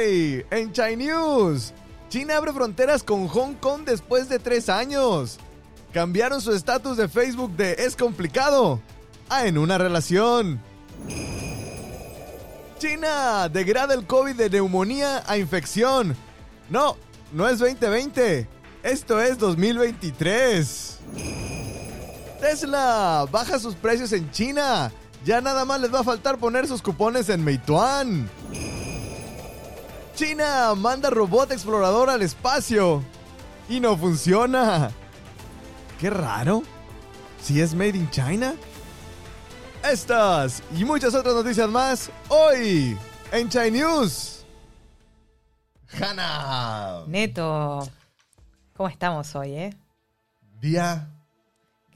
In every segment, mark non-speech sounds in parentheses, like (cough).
En China News, China abre fronteras con Hong Kong después de tres años. Cambiaron su estatus de Facebook de es complicado a en una relación. China degrada el COVID de neumonía a infección. No, no es 2020. Esto es 2023. Tesla baja sus precios en China. Ya nada más les va a faltar poner sus cupones en Meituan. China manda robot explorador al espacio. Y no funciona. Qué raro. Si es made in China. Estas y muchas otras noticias más hoy en China News. Hanna. Neto, ¿cómo estamos hoy, eh? Día.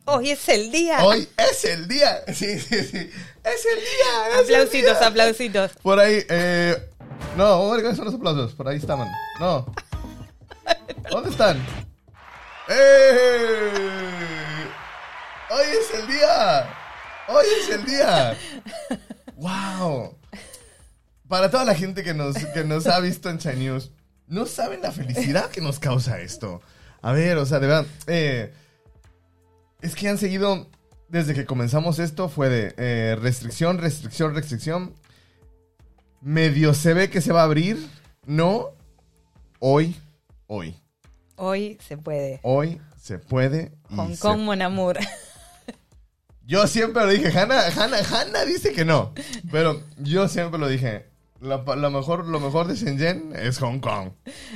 Hoy es el día. Hoy es el día. Sí, sí, sí. Es el día. es el aplausitos, día. aplausitos. Por ahí, eh. No, vamos a ver cuáles son los aplausos. Por ahí estaban. No. ¿Dónde están? ¡Eh! Hoy es el día. Hoy es el día. ¡Wow! Para toda la gente que nos, que nos ha visto en China News, no saben la felicidad que nos causa esto. A ver, o sea, de verdad. eh, es que han seguido. Desde que comenzamos esto fue de eh, restricción, restricción, restricción. Medio se ve que se va a abrir. No. Hoy, hoy. Hoy se puede. Hoy se puede. y Hong se- Kong, Mon Amour. Yo siempre lo dije. Hanna, Hanna, Hanna dice que no. Pero yo siempre lo dije. Lo, lo mejor, lo mejor de Shenzhen es Hong Kong.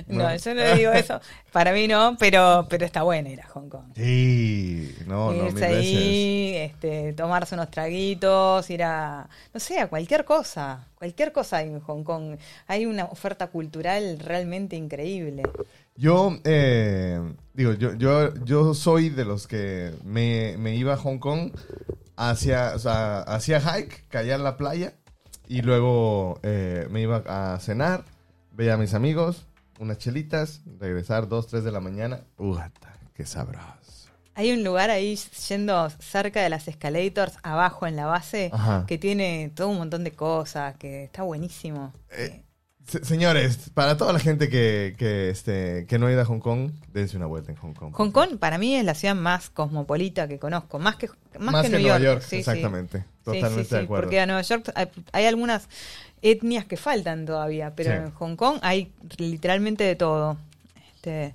No, yo no digo eso. Para mí no, pero, pero está buena ir a Hong Kong. Sí, no, no, mil Irse veces. ahí, este, tomarse unos traguitos, ir a, no sé, a cualquier cosa. Cualquier cosa hay en Hong Kong. Hay una oferta cultural realmente increíble. Yo, eh, digo, yo, yo, yo soy de los que me, me iba a Hong Kong, hacia, o sea, hacía hike, en la playa y luego eh, me iba a cenar, veía a mis amigos, unas chelitas, regresar 2, 3 de la mañana. ¡Ugata! ¡Qué sabroso! Hay un lugar ahí yendo cerca de las escalators, abajo en la base, Ajá. que tiene todo un montón de cosas, que está buenísimo. Eh, señores, para toda la gente que, que, este, que no ha ido a Hong Kong, dense una vuelta en Hong Kong. Hong Kong para mí es la ciudad más cosmopolita que conozco, más que, más que, New Nueva York. York, Sí, sí. exactamente. Sí, Totalmente sí, de acuerdo. Porque a Nueva York hay, hay algunas etnias que faltan todavía, pero en Hong Kong hay literalmente de todo. Este,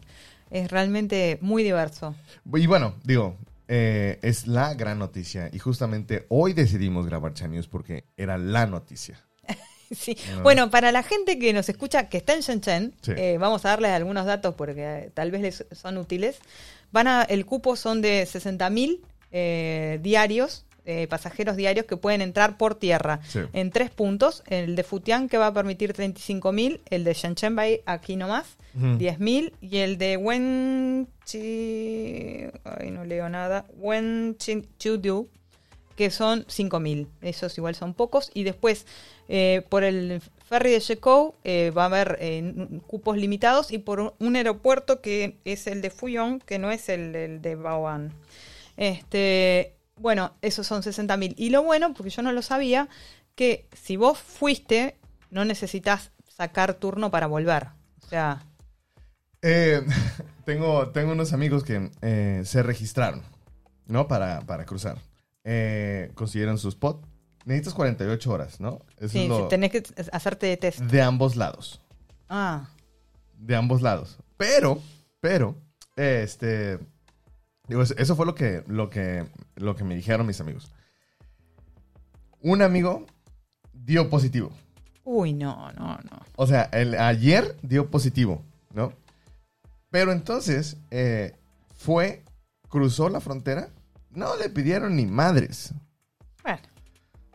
es realmente muy diverso. Y bueno, digo, eh, es la gran noticia. Y justamente hoy decidimos grabar Chan News porque era la noticia. (laughs) Sí. No. Bueno, para la gente que nos escucha, que está en Shenzhen, Sí. eh, vamos a darles algunos datos porque eh, tal vez les son útiles. Van a, el cupo son de 60.000 eh, diarios, eh, pasajeros diarios que pueden entrar por tierra Sí. en tres puntos. El de Futian que va a permitir 35.000, el de Shenzhen va a ir aquí nomás, Ujú. 10.000 y el de Wenchi... Ay, no leo nada. Wenchidu que son 5.000. Esos igual son pocos. Y después, eh, por el ferry de Shekou eh, va a haber eh, cupos limitados y por un- aeropuerto que es el de Fuyong, que no es el, de Baoan. Este, bueno, esos son 60.000. Y lo bueno, porque yo no lo sabía, que si vos fuiste, no necesitas sacar turno para volver. O sea, (laughs) tengo, tengo unos amigos que se registraron, ¿no? Para, para cruzar. Eh, consiguieron su spot. Necesitas 48 horas, ¿no? Eso sí, es lo- tenés que hacerte de test. de ambos lados. Ah, de ambos lados. Pero, pero, este, digo, eso- eso fue lo que, lo que, lo que me dijeron mis amigos. Un amigo dio positivo. uy, no, no, no. O sea, el, ayer dio positivo, ¿no? Pero entonces eh, fue, cruzó la frontera, no le pidieron ni madres. Bueno.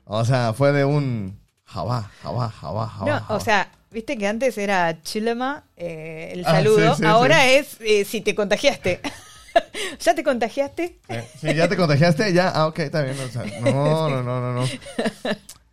O sea, fue de un jabá, jabá, jabá, jabá. No, jabá. o sea, viste que antes era chilema eh, el Ah, saludo, sí, sí, ahora sí. es eh, si te contagiaste. (laughs) ¿Ya te contagiaste? Eh, Sí, ya te contagiaste, ya. Ah, ok, está bien. o sea, (laughs) no, no, no, no, no.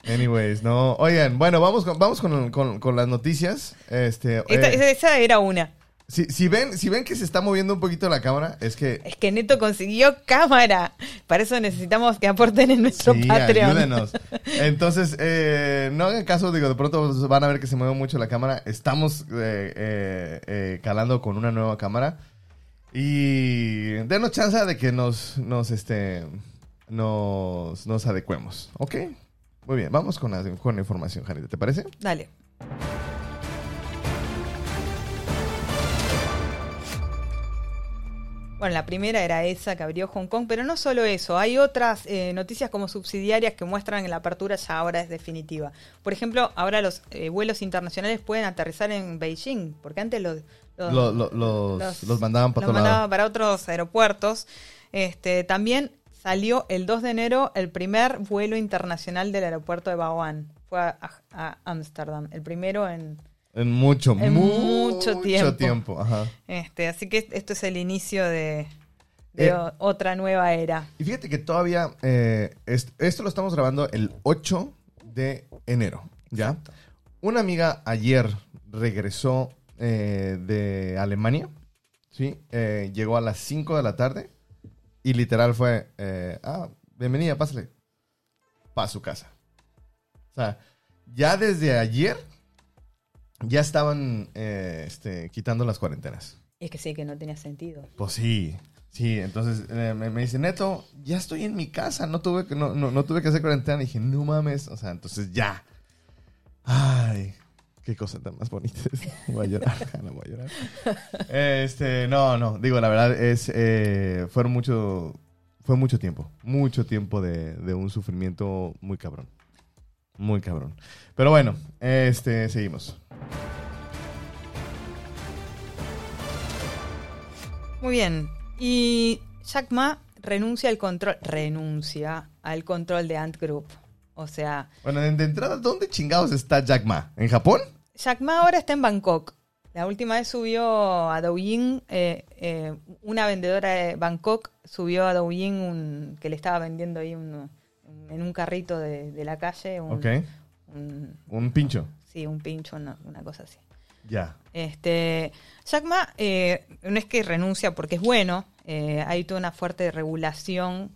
Anyways, no. Oigan, bueno, vamos con, vamos con, con- con las noticias. Este, Esta- eh, esa era una. Si, si ven, si ven que se está moviendo un poquito la cámara, es que Es que Neto consiguió cámara. Para eso necesitamos que aporten en nuestro Sí, Patreon. ayúdenos. (laughs) Entonces, eh, no hagan caso, digo, de pronto van a ver que se mueve mucho la cámara. Estamos eh, eh, eh, calando con una nueva cámara. Y denos chance de que nos, nos, este, nos, nos adecuemos. ¿Ok? Muy bien, vamos con la, con la información, Janita. ¿Te parece? Dale. Bueno, la primera era esa que abrió Hong Kong, pero no solo eso, hay otras eh, noticias como subsidiarias que muestran que la apertura ya ahora es definitiva. Por ejemplo, ahora los eh, vuelos internacionales pueden aterrizar en Beijing, porque antes los, los, Lo- lo- los, los, mandaban para los otro lado. mandaba para otros aeropuertos. Este, también salió el 2 de enero el primer vuelo internacional del aeropuerto de Baoan. Fue a Ámsterdam, el primero en... En mucho, En mucho, mucho tiempo. tiempo. Ajá. Este, así que esto es el inicio de, de Eh, otra nueva era. Y fíjate que todavía, eh, est- esto lo estamos grabando el 8 de enero, ¿ya? Una amiga ayer regresó eh, de Alemania, ¿sí? Llegó a las 5 de la tarde y literal fue, ah, bienvenida, pásale, para su casa. O sea, ya desde ayer ya estaban eh, este, quitando las cuarentenas. Y es que sí, que no tenía sentido. Pues sí, sí. Entonces eh, me, me dice, Neto, ya estoy en mi casa, no tuve que, no, no, no tuve que hacer cuarentena. Y dije, no mames, o sea, entonces ya. Ay, qué cosa tan más bonita. (laughs) Voy a llorar, (laughs) no voy a llorar. Este, no, no, digo, la verdad es, eh, fueron mucho, fue mucho tiempo, mucho tiempo de, de un sufrimiento muy cabrón. Muy cabrón. Pero bueno, este, seguimos. Muy bien. Y Jack Ma renuncia al control, renuncia al control de Ant Group. O sea, Bueno, de, de entrada, ¿dónde chingados está Jack Ma? ¿En Japón? Jack Ma ahora está en Bangkok. La última vez subió a Douyin, eh, eh, una vendedora de Bangkok subió a Douyin un, que le estaba vendiendo ahí un- en un carrito de, de la calle. Un, Ok. un- Un pincho. Sí, un pincho, una, una cosa así. Ya. Este, Jack Ma eh, no es que renuncia porque es bueno, eh, hay toda una fuerte regulación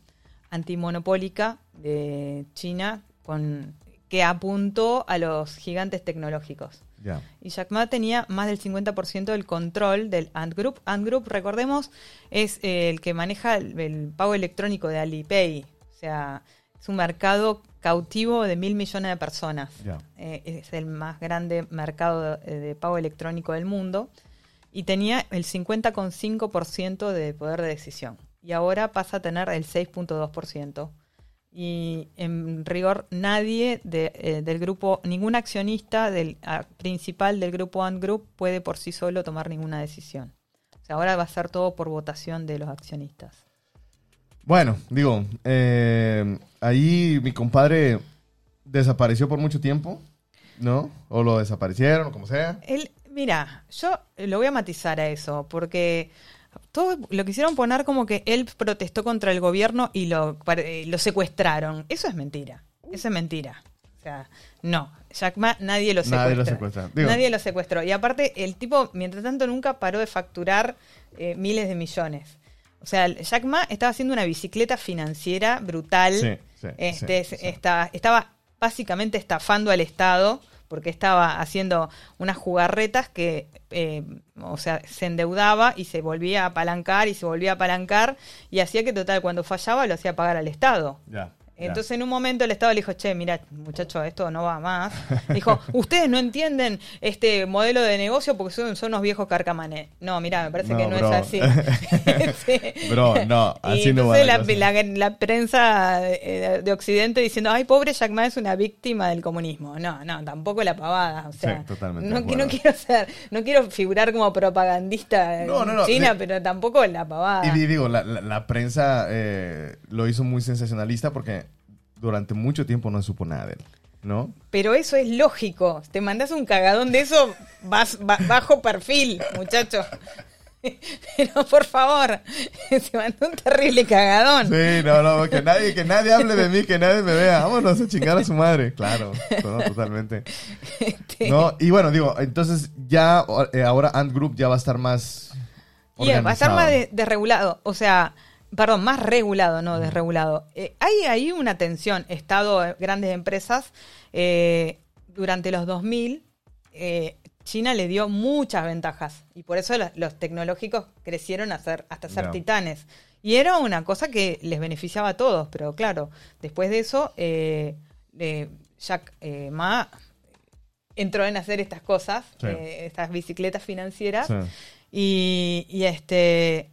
antimonopólica de China con, que apuntó a los gigantes tecnológicos. Ya. Y Jack Ma tenía más del 50% del control del Ant Group. Ant Group, recordemos, es eh, el que maneja el, el pago electrónico de Alipay. O sea, es un mercado cautivo de mil millones de personas. Eh, es el más grande mercado de, de pago electrónico del mundo. Y tenía el 50,5% de poder de decisión. Y ahora pasa a tener el 6,2%. Y en rigor nadie de, eh, del grupo, ningún accionista del principal del grupo Ant Group puede por sí solo tomar ninguna decisión. O sea, ahora va a ser todo por votación de los accionistas. Bueno, digo, eh, ahí mi compadre desapareció por mucho tiempo, ¿no? O lo desaparecieron, o como sea. Él, mira, yo lo voy a matizar a eso, porque todo lo quisieron poner como que él protestó contra el gobierno y lo, pare- lo secuestraron. Eso es mentira. Eso es mentira. O sea, no. Jack Ma, nadie lo secuestró. Nadie lo secuestra. Digo- Nadie lo secuestró. Y aparte, el tipo, mientras tanto, nunca paró de facturar eh, miles de millones. O sea, Jack Ma estaba haciendo una bicicleta financiera brutal. Sí, sí, Este, sí. Estaba, estaba básicamente estafando al Estado porque estaba haciendo unas jugarretas que, eh, o sea, se endeudaba y se volvía a apalancar y se volvía a apalancar y hacía que total cuando fallaba lo hacía pagar al Estado. Ya. Entonces en un momento el Estado le dijo, che, mira, muchacho, esto no va más. (laughs) Dijo, ustedes no entienden este modelo de negocio porque son, son unos viejos carcamanes. No, mira, me parece No, que no bro. es así. (laughs) (laughs) Sí. Bro, no, Y así no va la la, la- la prensa eh, de Occidente diciendo, ay, pobre Jack Ma es una víctima del comunismo. No, no, tampoco la pavada. O sea, Sí, totalmente no, no quiero ser, no quiero figurar como propagandista No, en China, pero tampoco la pavada. Y di- digo, la, la- la prensa eh, lo hizo muy sensacionalista porque durante mucho tiempo no supo nada de él, ¿no? Pero eso es lógico. Te mandas un cagadón de eso, vas ba- bajo perfil, muchacho. (laughs) Pero por favor, (laughs) se mandó un terrible cagadón. Sí, no, no, que (laughs) nadie, que nadie hable de mí, que nadie me vea. Vámonos a chingar a su madre. Claro, no, totalmente. Este, No, y bueno, digo, entonces ya eh, ahora Ant Group ya va a estar más. Y va a estar organizado. más de- desregulado, o sea, perdón, más regulado, no desregulado. Eh, hay ahí una tensión. Estado, grandes empresas, eh, durante los 2000, eh, China le dio muchas ventajas y por eso los, los tecnológicos crecieron a ser, hasta ser titanes. Y era una cosa que les beneficiaba a todos, pero claro, después de eso, eh, eh, Jack Ma entró en hacer estas cosas, Sí. estas bicicletas financieras. Sí. Y, y, este.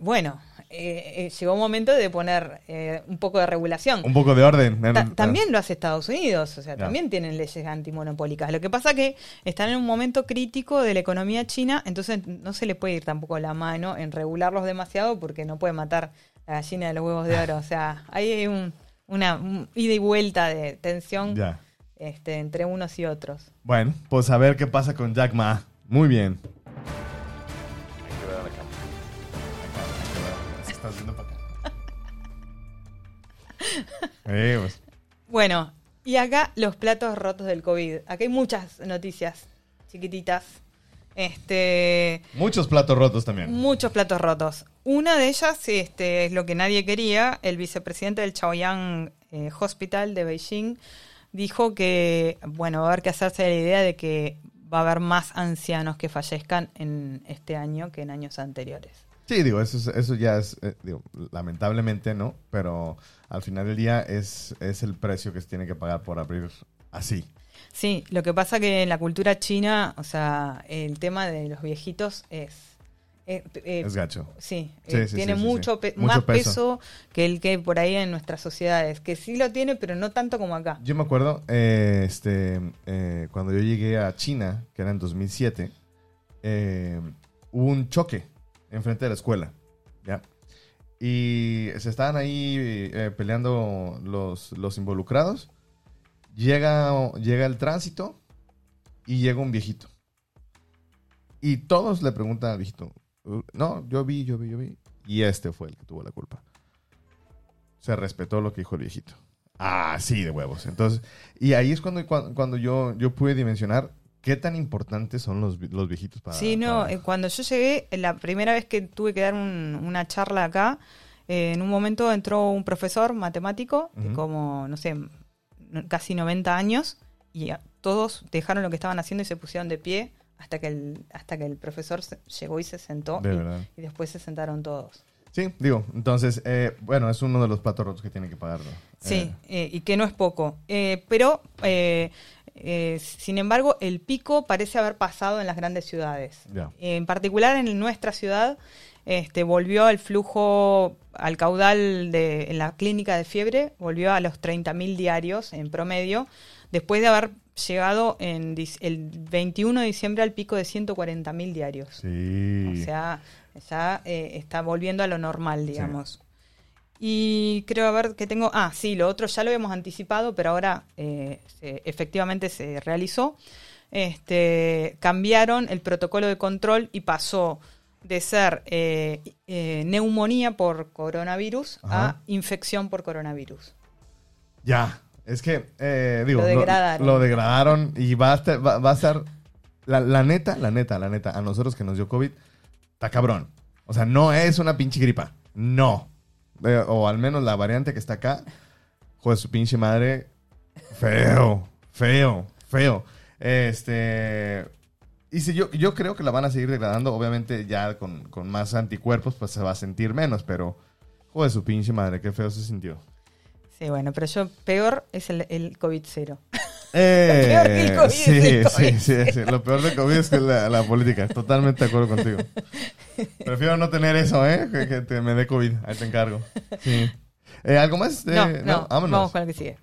Bueno, eh, eh, llegó un momento de poner eh, un poco de regulación. Un poco de orden. en- Ta- también lo hace Estados Unidos, o sea, también tienen leyes antimonopólicas. Lo que pasa que están en un momento crítico de la economía china, entonces no se le puede ir tampoco la mano en regularlos demasiado porque no puede matar la gallina de los huevos de oro. O sea, hay un, una un ida y vuelta de tensión este, entre unos y otros. Bueno, pues a ver qué pasa con Jack Ma. Muy bien. Estás viendo para acá. (laughs) Eh, pues. Bueno, y acá los platos rotos del COVID. Acá hay muchas noticias chiquititas. Este, Muchos platos rotos también. muchos platos rotos. Una de ellas este, es lo que nadie quería. El vicepresidente del Chaoyang eh, Hospital de Beijing dijo que, bueno, va a haber que hacerse la idea de que va a haber más ancianos que fallezcan en este año que en años anteriores. Sí, digo, eso, es- eso ya es, eh, digo, lamentablemente no, pero al final del día es, es el precio que se tiene que pagar por abrir así. Sí, lo que pasa que en la cultura china, o sea, el tema de los viejitos es... eh, eh, Es gacho. Sí, eh, tiene sí, mucho, sí. pe- Mucho más peso. peso. que el que hay por ahí en nuestras sociedades, que sí lo tiene, pero no tanto como acá. Yo me acuerdo, este, cuando yo llegué a China, que era en 2007, eh, hubo un choque enfrente de la escuela, ¿ya? Y se estaban ahí eh, peleando los, los involucrados. Llega, llega el tránsito y llega un viejito. Y todos le preguntan al viejito, "Uh, no, yo vi, yo vi, yo vi. Y este fue el que tuvo la culpa. Se respetó lo que dijo el viejito. Ah, sí, de huevos. Entonces, y ahí es cuando, cuando, yo, yo pude dimensionar qué tan importantes son los, los viejitos para... Sí, no, para- eh, cuando yo llegué, la primera vez que tuve que dar un- una charla acá, eh, en un momento entró un profesor matemático, de como, no sé, casi 90 años, y todos dejaron lo que estaban haciendo y se pusieron de pie hasta que el, hasta que el profesor se- llegó y se sentó, De y, y después se sentaron todos. Sí, digo, entonces, eh, bueno, es uno de los platos rotos que tiene que pagarlo. Sí, eh, y que no es poco. Pero, eh, sin embargo, el pico parece haber pasado en las grandes ciudades. En particular en nuestra ciudad, este, volvió el flujo, al caudal de, en la clínica de fiebre, volvió a los 30.000 diarios en promedio, después de haber llegado en el 21 de diciembre al pico de 140.000 diarios. Sí. O sea, ya eh, está volviendo a lo normal, digamos. Y creo a ver que tengo. Ah, sí, lo otro ya lo habíamos anticipado, pero ahora eh, se- efectivamente se realizó. Este, cambiaron el protocolo de control y pasó de ser eh, eh, neumonía por coronavirus Ajá. a infección por coronavirus. Ya, es que, digo, Lo degradaron. Lo, degradaron y va a estar, va, va a estar, la, la neta, la neta, la neta, a nosotros que nos dio COVID, está cabrón. O sea, no es una pinche gripa, no. Eh, o al menos la variante que está acá, joder, su pinche madre, feo, feo, feo. Este, y si yo, yo creo que la van a seguir degradando, obviamente ya con, con más anticuerpos, pues se va a sentir menos, pero, joder, su pinche madre, qué feo se sintió. Sí, bueno, pero yo peor es el, el COVID cero. Eh, peor que el COVID sí, es COVID. sí, sí, sí. Lo peor de COVID es que la, la política. Totalmente de acuerdo contigo. Prefiero no tener eso, ¿eh? Que, que te- me dé COVID. Ahí te encargo. Sí. Eh, ¿Algo más? Eh, no, no, Vámonos. vamos con el que sigue.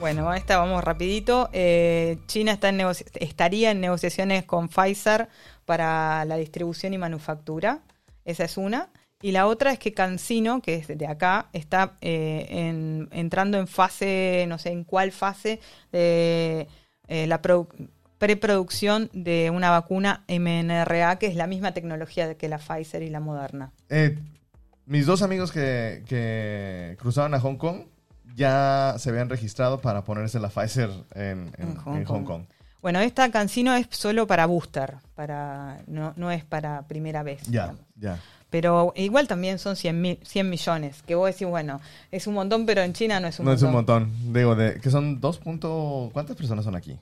Bueno, esta vamos rapidito. Eh, China está en estaría en negociaciones con Pfizer para la distribución y manufactura. Esa es una. Y la otra es que Cancino, que es de acá, está eh, en- entrando en fase, no sé en cuál fase, de eh, la produ- preproducción de una vacuna mRNA, que es la misma tecnología que la Pfizer y la Moderna. Eh, mis dos amigos que, que cruzaron a Hong Kong ya se habían registrado para ponerse la Pfizer en, en- En Hong Kong. Kong. Bueno, esta cancino es solo para booster, para no, no es para primera vez. Ya, digamos. ya. Pero igual también son 100, mil- 100 millones, que vos decís, bueno, es un montón, pero en China no es un no montón. es un montón. Digo, de, que son dos punto... ¿Cuántas personas son aquí?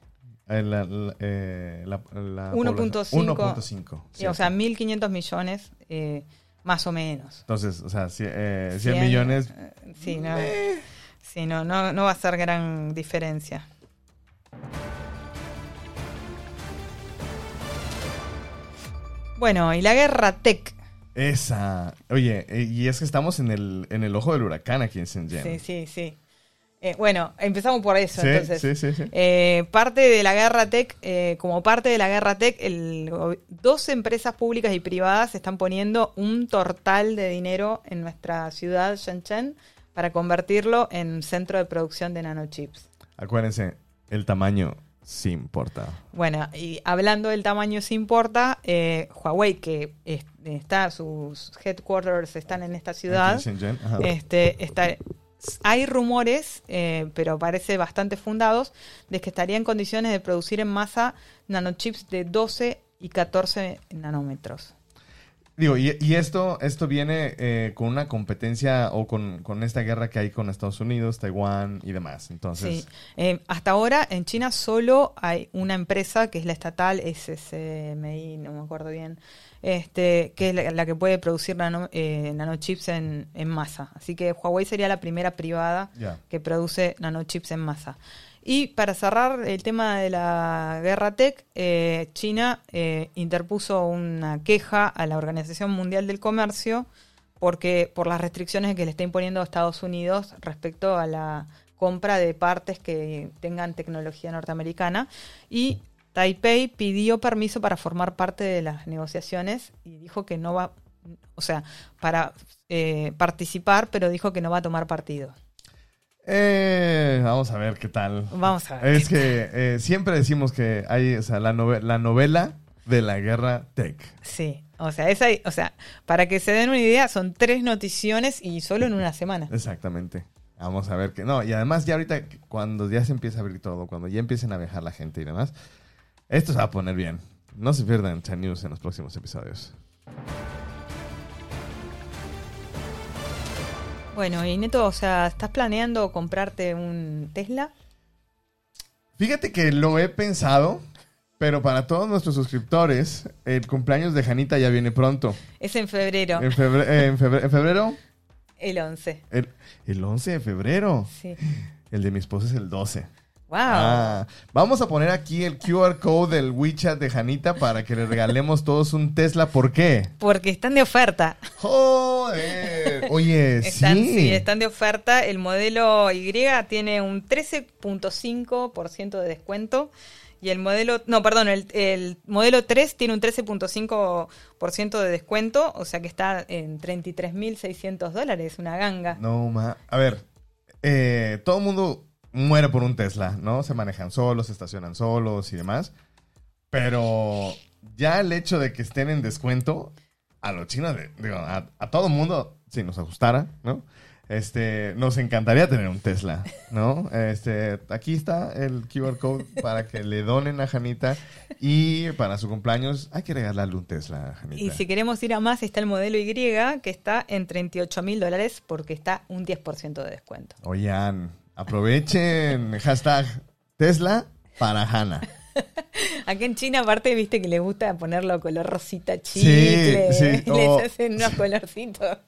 Eh, la- la- eh, la- la 1.5. población. 1.5. Sí, o sea, 1.500 millones, eh, más o menos. Entonces, o sea, cie- eh, 100 100, millones. eh, Sí, no, eh, sí, no, no, no va a ser gran diferencia. Bueno, y la guerra tech. Esa. Oye, eh, y es que estamos en el, en el ojo del huracán aquí en Shenzhen. Sí, sí, sí. Eh, bueno, empezamos por eso, Sí, entonces. sí, sí, sí. Eh, parte de la guerra tech, eh, como parte de la guerra tech, el dos empresas públicas y privadas están poniendo un tortal de dinero en nuestra ciudad, Shenzhen, para convertirlo en centro de producción de nanochips. Acuérdense, el tamaño sí importa. Bueno, y hablando del tamaño se importa, eh, Huawei, que es- está, sus headquarters están en esta ciudad, este, está, hay rumores, eh, pero parece bastante fundados, de que estaría en condiciones de producir en masa nanochips de 12 y 14 nanómetros. Digo, y, y esto, esto viene eh, con una competencia o con, con esta guerra que hay con Estados Unidos, Taiwán y demás. Entonces, Sí. Eh, hasta ahora en China solo hay una empresa que es la estatal SSMI, no me acuerdo bien, este, que es la, la que puede producir nano- eh, nanochips en, en masa. Así que Huawei sería la primera privada que produce nanochips en masa. Y para cerrar el tema de la guerra tech, eh, China eh, interpuso una queja a la Organización Mundial del Comercio porque por las restricciones que le está imponiendo Estados Unidos respecto a la compra de partes que tengan tecnología norteamericana y Taipei pidió permiso para formar parte de las negociaciones y dijo que no va, o sea, para eh, participar, pero dijo que no va a tomar partido. Eh, vamos a ver qué tal. Vamos a ver. Es que eh, siempre decimos que hay, o sea, la, nove- la novela de la guerra tech. Sí, o sea, esa, o sea, para que se den una idea, son tres noticiones y solo en una semana. Exactamente. Vamos a ver que. No, y además, ya ahorita, cuando ya se empieza a abrir todo, cuando ya empiecen a viajar la gente y demás, esto se va a poner bien. No se pierdan Chan News en los próximos episodios. Bueno, y Neto, o sea, ¿estás planeando comprarte un Tesla? Fíjate que lo he pensado, pero para todos nuestros suscriptores, el cumpleaños de Janita ya viene pronto. Es en febrero, En en febrero el 11. el, el 11 de febrero. Sí. El de mi esposa es el 12. Wow. Ah, vamos a poner aquí el QR code del WeChat de Janita para que le regalemos todos un Tesla. ¿Por qué? Porque están de oferta. Joder. Oye, Están, sí. sí, están de oferta. El modelo Y tiene un 13.5% de descuento. Y el modelo, no, perdón, el, el modelo 3 tiene un 13.5% de descuento, o sea que está en 33.600 dólares, una ganga. No, ma. A ver, eh, todo el mundo muere por un Tesla, ¿no? Se manejan solos, se estacionan solos y demás. Pero ya el hecho de que estén en descuento, a los chinos, digo, a, a todo mundo, si nos ajustara, ¿no? Este, nos encantaría tener un Tesla, ¿no? Este, aquí está el QR code para que le donen a Janita y para su cumpleaños hay que regalarle un Tesla a Janita. Y si queremos ir a más, está el modelo Y, que está en 38 mil dólares porque está un 10% de descuento. Oigan, aprovechen (laughs) hashtag Tesla para Hanna. (laughs) Acá en China, aparte, viste que le gusta ponerlo color rosita chicle. sí, (laughs) Les o- hacen unos colorcitos.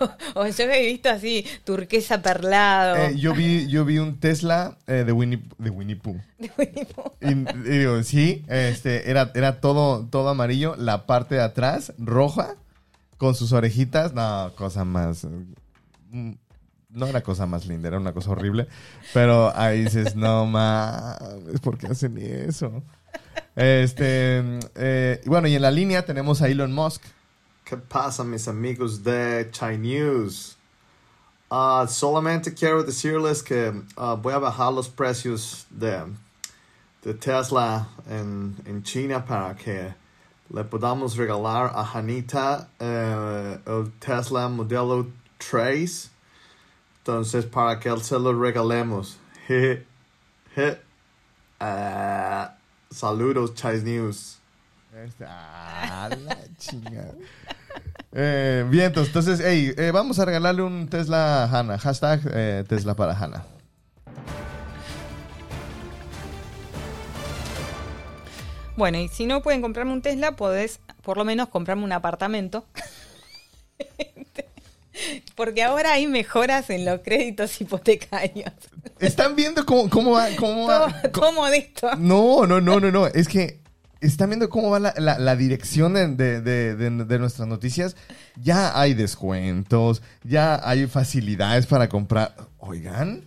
o, (laughs) o yo he visto así, turquesa perlado. Eh, yo vi, yo vi un Tesla eh, de Winnie, de Winnie Pooh. de Winnie Pooh. Y, y digo, sí, este, era, era todo, todo amarillo, la parte de atrás roja, con sus orejitas, no, cosa más, mm, no era cosa más linda, era una cosa horrible, pero ahí dices, no mames, ¿por qué hacen eso? Este, eh, bueno, y en la línea tenemos a Elon Musk. ¿Qué pasa, mis amigos de Chai News? Ah, solamente quiero decirles que ah, voy a bajar los precios de, de Tesla en, en China para que le podamos regalar a Janita eh, el Tesla modelo 3. Entonces, para que él se lo regalemos. Je, je. Ah, saludos, Chase News. Ah, la chingada. Eh, bien, entonces, hey, eh, vamos a regalarle un Tesla a Hanna. Hashtag eh, Tesla para Hanna. Bueno, y si no pueden comprarme un Tesla, podés por lo menos comprarme un apartamento. Porque ahora hay mejoras en los créditos hipotecarios. ¿Están viendo cómo, cómo va? Cómo va Todo, todo modesto. No, no, no, no, no. Es que están viendo cómo va la, la- la dirección de, de- de- de- de nuestras noticias. Ya hay descuentos, ya hay facilidades para comprar. Oigan.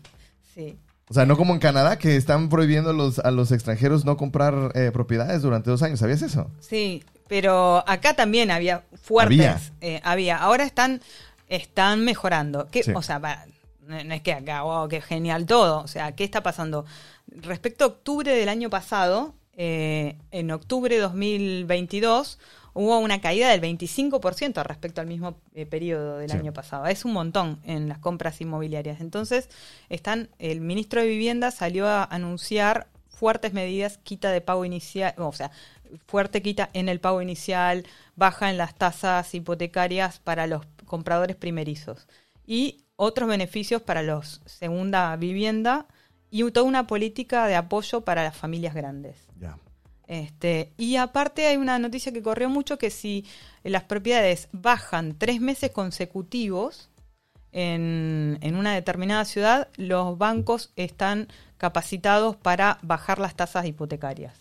Sí. O sea, no como en Canadá, que están prohibiendo a los, a los extranjeros no comprar eh, propiedades durante dos años. ¿Sabías eso? Sí, pero acá también había fuertes. Había. eh, había. Ahora están, están mejorando. ¿Qué- Sí. O sea, va, no, no es que acá, wow, qué genial todo. O sea, ¿qué está pasando? Respecto a octubre del año pasado, eh, en octubre de 2022 hubo una caída del 25% respecto al mismo eh, periodo del Sí. año pasado. Es un montón en las compras inmobiliarias. Entonces, están, el ministro de Vivienda salió a anunciar fuertes medidas, quita de pago inicial, o sea, fuerte quita en el pago inicial, baja en las tasas hipotecarias para los compradores primerizos y otros beneficios para los segunda vivienda y toda una política de apoyo para las familias grandes. Este, y aparte hay una noticia que corrió mucho que si las propiedades bajan tres meses consecutivos en, en una determinada ciudad, los bancos están capacitados para bajar las tasas hipotecarias.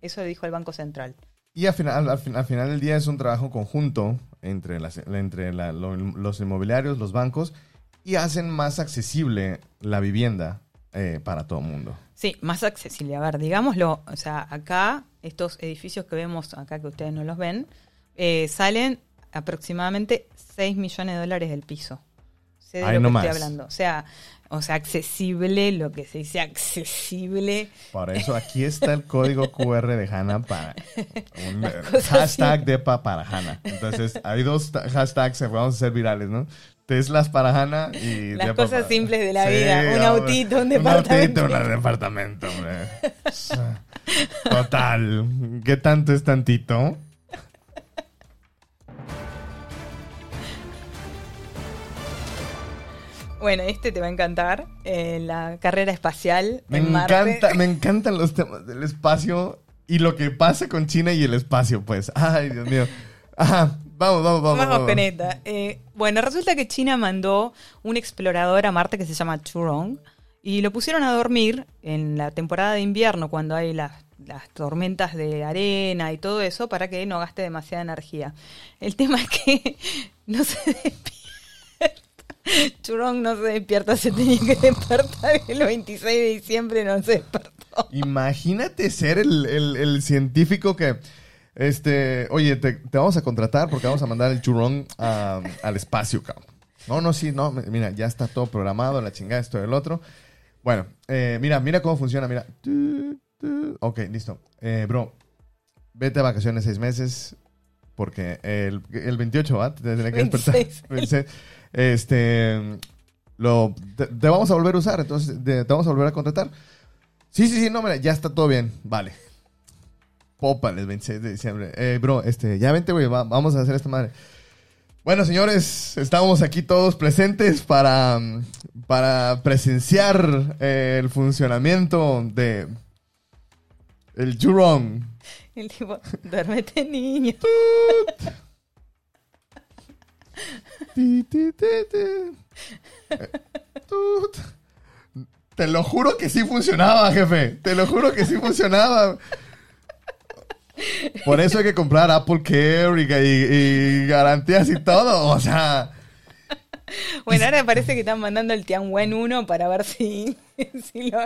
Eso dijo el Banco Central. Y al final, al, fin- al final del día es un trabajo conjunto entre, las, entre la- lo- los inmobiliarios, los bancos, y hacen más accesible la vivienda eh, para todo el mundo. Sí, más accesible. A ver, digámoslo, o sea, acá, estos edificios que vemos acá, que ustedes no los ven, eh, salen aproximadamente 6 millones de dólares del piso. Sé de lo que estoy hablando. O sea, o sea, accesible, lo que se dice accesible. Por eso aquí está el código QR de Hanna para (laughs) un hashtag DEPA para Hanna. Entonces, hay dos ta- hashtags que vamos a hacer virales, ¿no? Teslas para Hanna y Las Depa cosas para- simples de la vida. Un autito, un Un departamento. autito, un departamento, hombre. Total. ¿Qué tanto es tantito? Bueno, este te va a encantar. eh, la carrera espacial Me en Marte. encanta, me (laughs) encantan los temas del espacio y lo que pasa con China y el espacio, pues. Ay, Dios mío. Ajá, vamos, vamos, vamos. Vamos vamos. con esta. Eh, bueno, resulta que China mandó un explorador a Marte que se llama Churong y lo pusieron a dormir en la temporada de invierno cuando hay las, las tormentas de arena y todo eso para que no gaste demasiada energía. El tema es que (laughs) no se despierta. Churong no se despierta, se tenía que despertar el 26 de diciembre, no se despertó. Imagínate ser el, el- el científico que, este, oye, te, te vamos a contratar porque vamos a mandar el churrón a- al espacio, cabrón. No, no, sí, no, mira, ya está todo programado, la chingada, esto y el otro. Bueno, eh, mira, mira cómo funciona, mira. Ok, listo. Eh, bro, vete a vacaciones seis meses porque el, el 28, ¿va? Te tendré que despertar. 26. 26. Este, lo, te, te vamos a volver a usar, entonces te, te vamos a volver a contratar. Sí, sí, sí, no, mira, ya está todo bien. Vale. Popa, el 26 de diciembre. Eh, bro, este, ya vente, güey, va- vamos a hacer esta madre. Bueno, señores, estamos aquí todos presentes para, para presenciar eh, el funcionamiento de el Jurong. (laughs) El tipo, duérmete niño. Te lo juro que sí funcionaba, jefe. Te lo juro que sí funcionaba. Por eso hay que comprar Apple Care y, y- garantías y todo. O sea, Bueno, ahora parece que están mandando el Tianwen 1 para ver si, (laughs) si lo...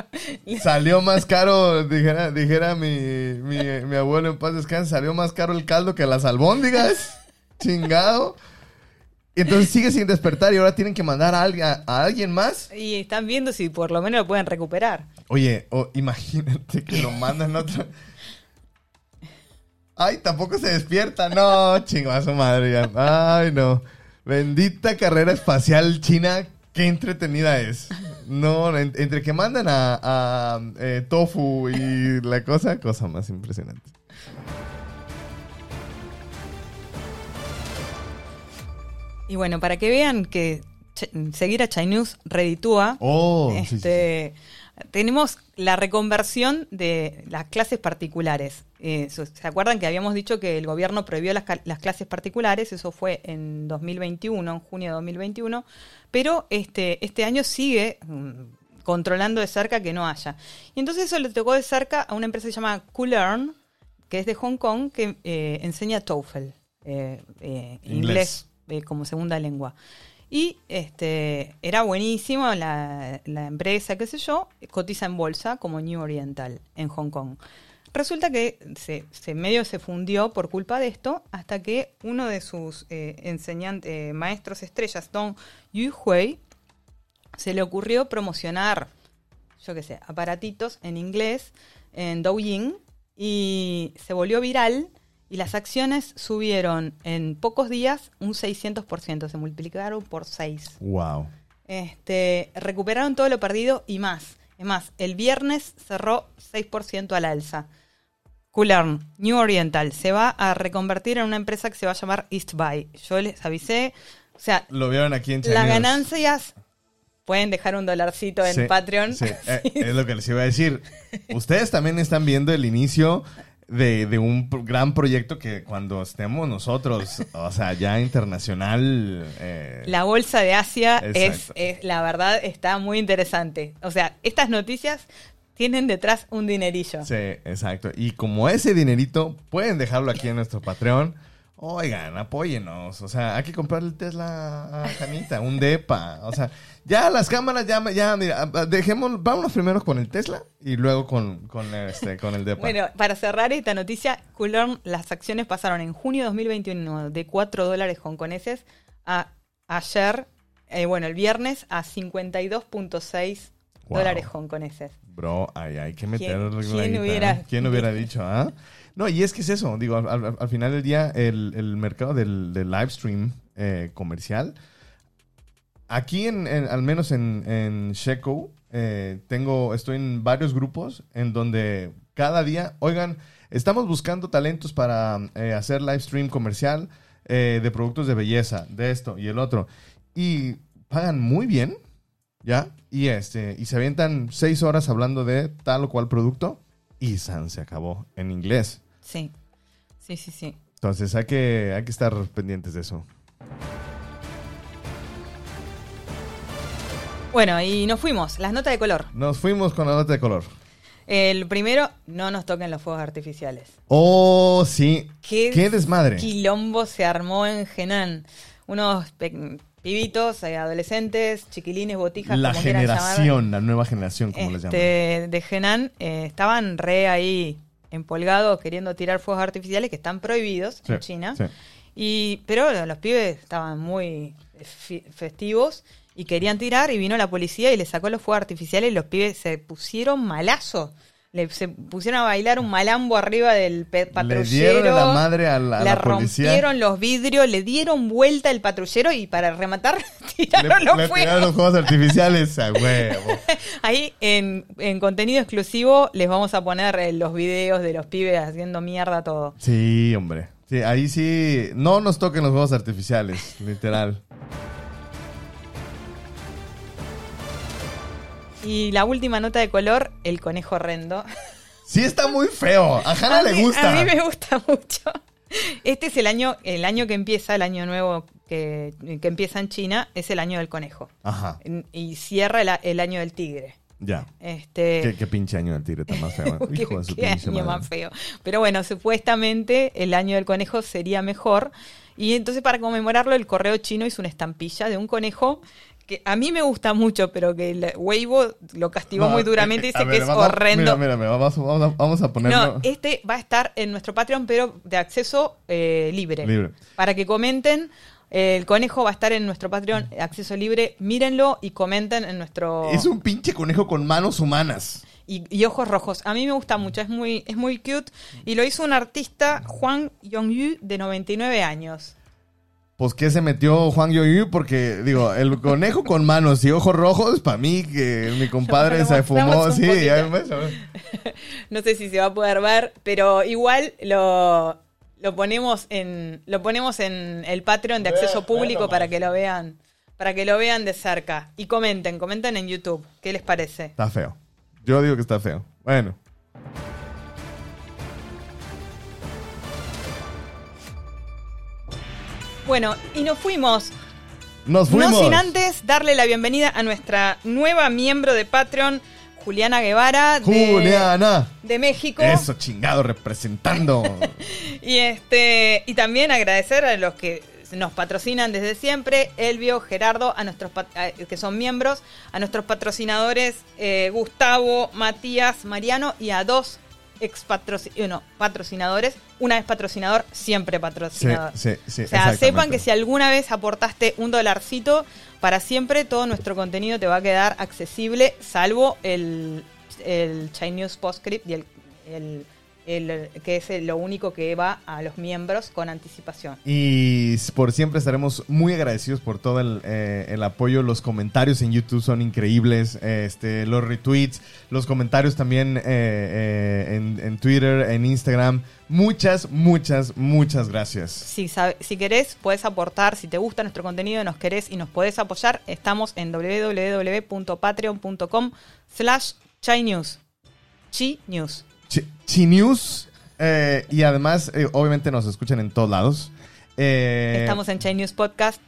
salió más caro, dijera, dijera mi, mi, mi abuelo en paz descanse, salió más caro el caldo que las albóndigas. Chingado. Entonces sigue sin despertar y ahora tienen que mandar a alguien, a alguien más. Y están viendo si por lo menos lo pueden recuperar. Oye, imagínate que lo mandan otro. Ay, tampoco se despierta. No, chingo a su madre. ya. Ay, no. Bendita carrera espacial china. Qué entretenida es. No, en- entre que mandan a, a, eh, Tofu y la cosa, cosa más impresionante. Y bueno, para que vean que seguir a Chai News reditúa, Oh, sí, sí, sí. este, tenemos la reconversión de las clases particulares. Eh, ¿Se acuerdan que habíamos dicho que el gobierno prohibió las, clases particulares? Eso fue en 2021, en junio de 2021. Pero este, este año sigue mm, controlando de cerca que no haya. Y entonces eso le tocó de cerca a una empresa que se llama Coolern, que es de Hong Kong, que eh, enseña TOEFL, eh, eh, Inglés. inglés como segunda lengua. Y este era buenísimo la, la empresa, qué sé yo, cotiza en bolsa como New Oriental en Hong Kong. Resulta que se, medio se fundió por culpa de esto hasta que uno de sus eh, enseñantes, eh, maestros estrellas, Dong Hui, se le ocurrió promocionar, yo qué sé, aparatitos en inglés en Douyin y se volvió viral y las acciones subieron en pocos días un 600%, se multiplicaron por 6. Wow. Este, recuperaron todo lo perdido y más. Es más, el viernes cerró 6% al alza. Coolern, New Oriental, se va a reconvertir en una empresa que se va a llamar East Buy. Yo les avisé, o sea, Lo vieron aquí en las ganancias pueden dejar un dolarcito en Sí, Patreon. sí, (laughs) eh, es lo que les iba a decir. (laughs) Ustedes también están viendo el inicio de, de un gran proyecto que cuando estemos nosotros, o sea, ya internacional. eh, La bolsa de Asia es, es, la verdad, está muy interesante. O sea, estas noticias tienen detrás un dinerillo. Sí, exacto. Y como ese dinerito, pueden dejarlo aquí en nuestro Patreon. Oigan, apóyenos. O sea, hay que comprarle el Tesla a Janita, un DEPA. O sea, ya las cámaras, ya, ya, mira, dejemos, vámonos primero con el Tesla y luego con, con, este, con el DEPA. Bueno, para cerrar esta noticia, Coolern, las acciones pasaron en junio de 2021 de 4 dólares hongkoneses a ayer, eh, bueno, el viernes a 52.6 Wow. dólares hongkoneses. Bro, ay, hay que meter ¿Quién- la quién guita, hubiera- ¿eh? ¿Quién hubiera dicho, ah? No, y es que es eso, digo, al, al- al final del día, el, el mercado del, del live stream eh, comercial, aquí en- al menos en, en Sheco, eh, tengo, estoy en varios grupos en donde cada día, oigan, estamos buscando talentos para eh, hacer live stream comercial eh, de productos de belleza, de esto y el otro, y pagan muy bien, ¿ya? Y este, y se avientan seis horas hablando de tal o cual producto y San se acabó en inglés. Sí, sí, sí, sí. Entonces hay que, hay que estar pendientes de eso. Bueno, y nos fuimos. Las notas de color. Nos fuimos con la nota de color. El primero, no nos toquen los fuegos artificiales. Oh, sí. ¿Qué, Qué desmadre. quilombo se armó en Genán? Unos pibitos, eh, adolescentes, chiquilines, botijas, La como generación, la nueva generación, como les llaman. este, de Genán, eh, estaban re ahí empolgados queriendo tirar fuegos artificiales que están prohibidos Sí, en China. sí. Y, pero los pibes estaban muy fi- festivos y querían tirar y vino la policía y les sacó los fuegos artificiales y los pibes se pusieron malazo. Le, se pusieron a bailar un malambo arriba del patrullero. dieron la madre a la- a le policía. rompieron los vidrios, le dieron vuelta el patrullero y para rematar (laughs) tiraron Le, los le fuegos. los juegos artificiales a huevo. (laughs) Ahí en, en contenido exclusivo les vamos a poner eh, los videos de los pibes haciendo mierda todo. Sí, hombre. Sí, ahí sí. No nos toquen los juegos artificiales, literal. Y la última nota de color, el conejo horrendo. Sí, está muy feo. A Hannah a le mí- gusta. A mí me gusta mucho. Este es el año, el año que empieza, el año nuevo que, que empieza en China, es el año del conejo. Ajá, Y cierra el, año del tigre. ya. Este, ¿Qué, qué pinche año del tigre está más feo. (laughs) Qué- Hijo de su qué pinche año madre. más feo. Pero bueno, supuestamente el año del conejo sería mejor. Y entonces para conmemorarlo, el correo chino hizo una estampilla de un conejo que a mí me gusta mucho, pero que el Weibo lo castigó No, muy eh, duramente y eh, dice que es vamos- horrendo. Mira, mira, mira, vamos, vamos a, vamos a ponerlo. No, este va a estar en nuestro Patreon, pero de acceso eh, libre. Libre. Para que comenten. El conejo va a estar en nuestro Patreon, acceso libre. Mírenlo y comenten en nuestro. Es un pinche conejo con manos humanas. y, y ojos rojos. A mí me gusta mucho, es muy, es muy cute. Y lo hizo un artista, Juan Yongyu, de 99 años. Pues que se metió Juan Yoyu porque, digo, el conejo con manos y ojos rojos, para mí, que mi (laughs) compadre se fumó, sí, ya. (laughs) No sé si se va a poder ver, pero igual lo, lo ponemos en lo ponemos en el Patreon de acceso público para que lo vean, para que lo vean de cerca y comenten, comenten en YouTube, ¿qué les parece? Está feo. Yo digo que está feo. Bueno. Bueno, y nos fuimos. Nos fuimos. No sin antes darle la bienvenida a nuestra nueva miembro de Patreon, Juliana Guevara de, Juliana. de México. Eso, chingado, representando. (laughs) Y este y también agradecer a los que nos patrocinan desde siempre, Elvio, Gerardo, a nuestros a- que son miembros, a nuestros patrocinadores eh, Gustavo, Matías, Mariano y a dos ex patrocinadores, una vez patrocinador, siempre patrocinador. sí, sí. O sea, sepan que si alguna vez aportaste un dolarcito, para siempre todo nuestro contenido te va a quedar accesible, salvo el, el Chinese Postscript y el, el- el- que es lo único que va a los miembros con anticipación. Y por siempre estaremos muy agradecidos por todo el, eh, el apoyo. Los comentarios en YouTube son increíbles. Este, los retweets, los comentarios también eh, eh, en, en Twitter, en Instagram. Muchas, muchas, muchas gracias. Si, si querés, puedes aportar. Si te gusta nuestro contenido, nos querés y nos podés apoyar, estamos en www.patreon.com slash chinews. Chi News. Chi, Chi News. eh, y además, eh, obviamente nos escuchan en todos lados. Eh, Estamos en Chi News Podcast.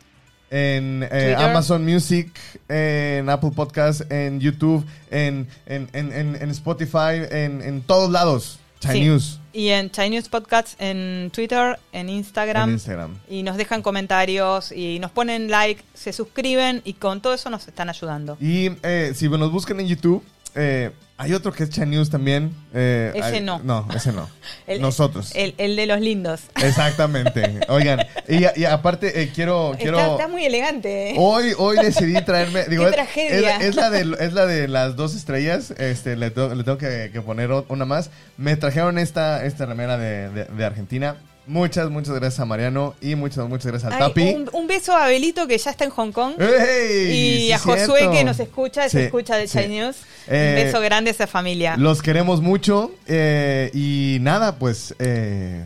en. Amazon Music, en Apple Podcast, en YouTube, en, en, en, en- Spotify, en, en todos lados. Chi Sí. News. Y en Chi News Podcast en Twitter, en Instagram. En Instagram. Y nos dejan comentarios y nos ponen like, se suscriben y con todo eso nos están ayudando. Y si nos buscan en YouTube, eh, hay otro que es Chi News también. eh, Ese hay- no. No, ese no. (laughs) El- Nosotros. El, el de los lindos. Exactamente. Oigan, y, y aparte eh, quiero... quiero Está, está muy elegante. ¿eh? Hoy, hoy decidí traerme. Digo, (laughs) ¡Qué es- tragedia! Es, es la de, es la de las dos estrellas. Este, le, tengo- le tengo que, que poner una más. Me trajeron esta, esta remera de, de- de Argentina. Muchas, muchas gracias a Mariano y muchas, muchas gracias al Ay, Tapi. un, un beso a Belito que ya está en Hong Kong. ¡Ey! y Sí, a Josué cierto. que nos escucha, se Sí, escucha de sí. News. Eh, un beso grande a esa familia. Los queremos mucho. eh, y nada, pues eh,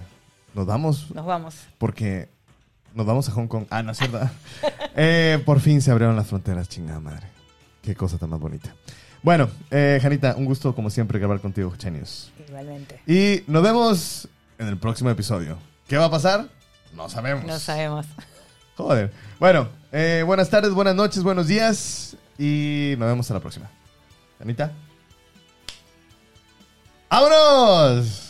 nos vamos Nos vamos. porque nos vamos a Hong Kong. Ah, no es verdad. (laughs) Eh, por fin se abrieron las fronteras, chingada madre. Qué cosa tan más bonita. Bueno, eh, Janita, un gusto como siempre grabar contigo, Chenius. Igualmente. Y nos vemos en el próximo episodio. ¿Qué va a pasar? No sabemos. No sabemos. Joder. Bueno, eh, buenas tardes, buenas noches, buenos días y nos vemos a la próxima. Janita. ¡Vámonos!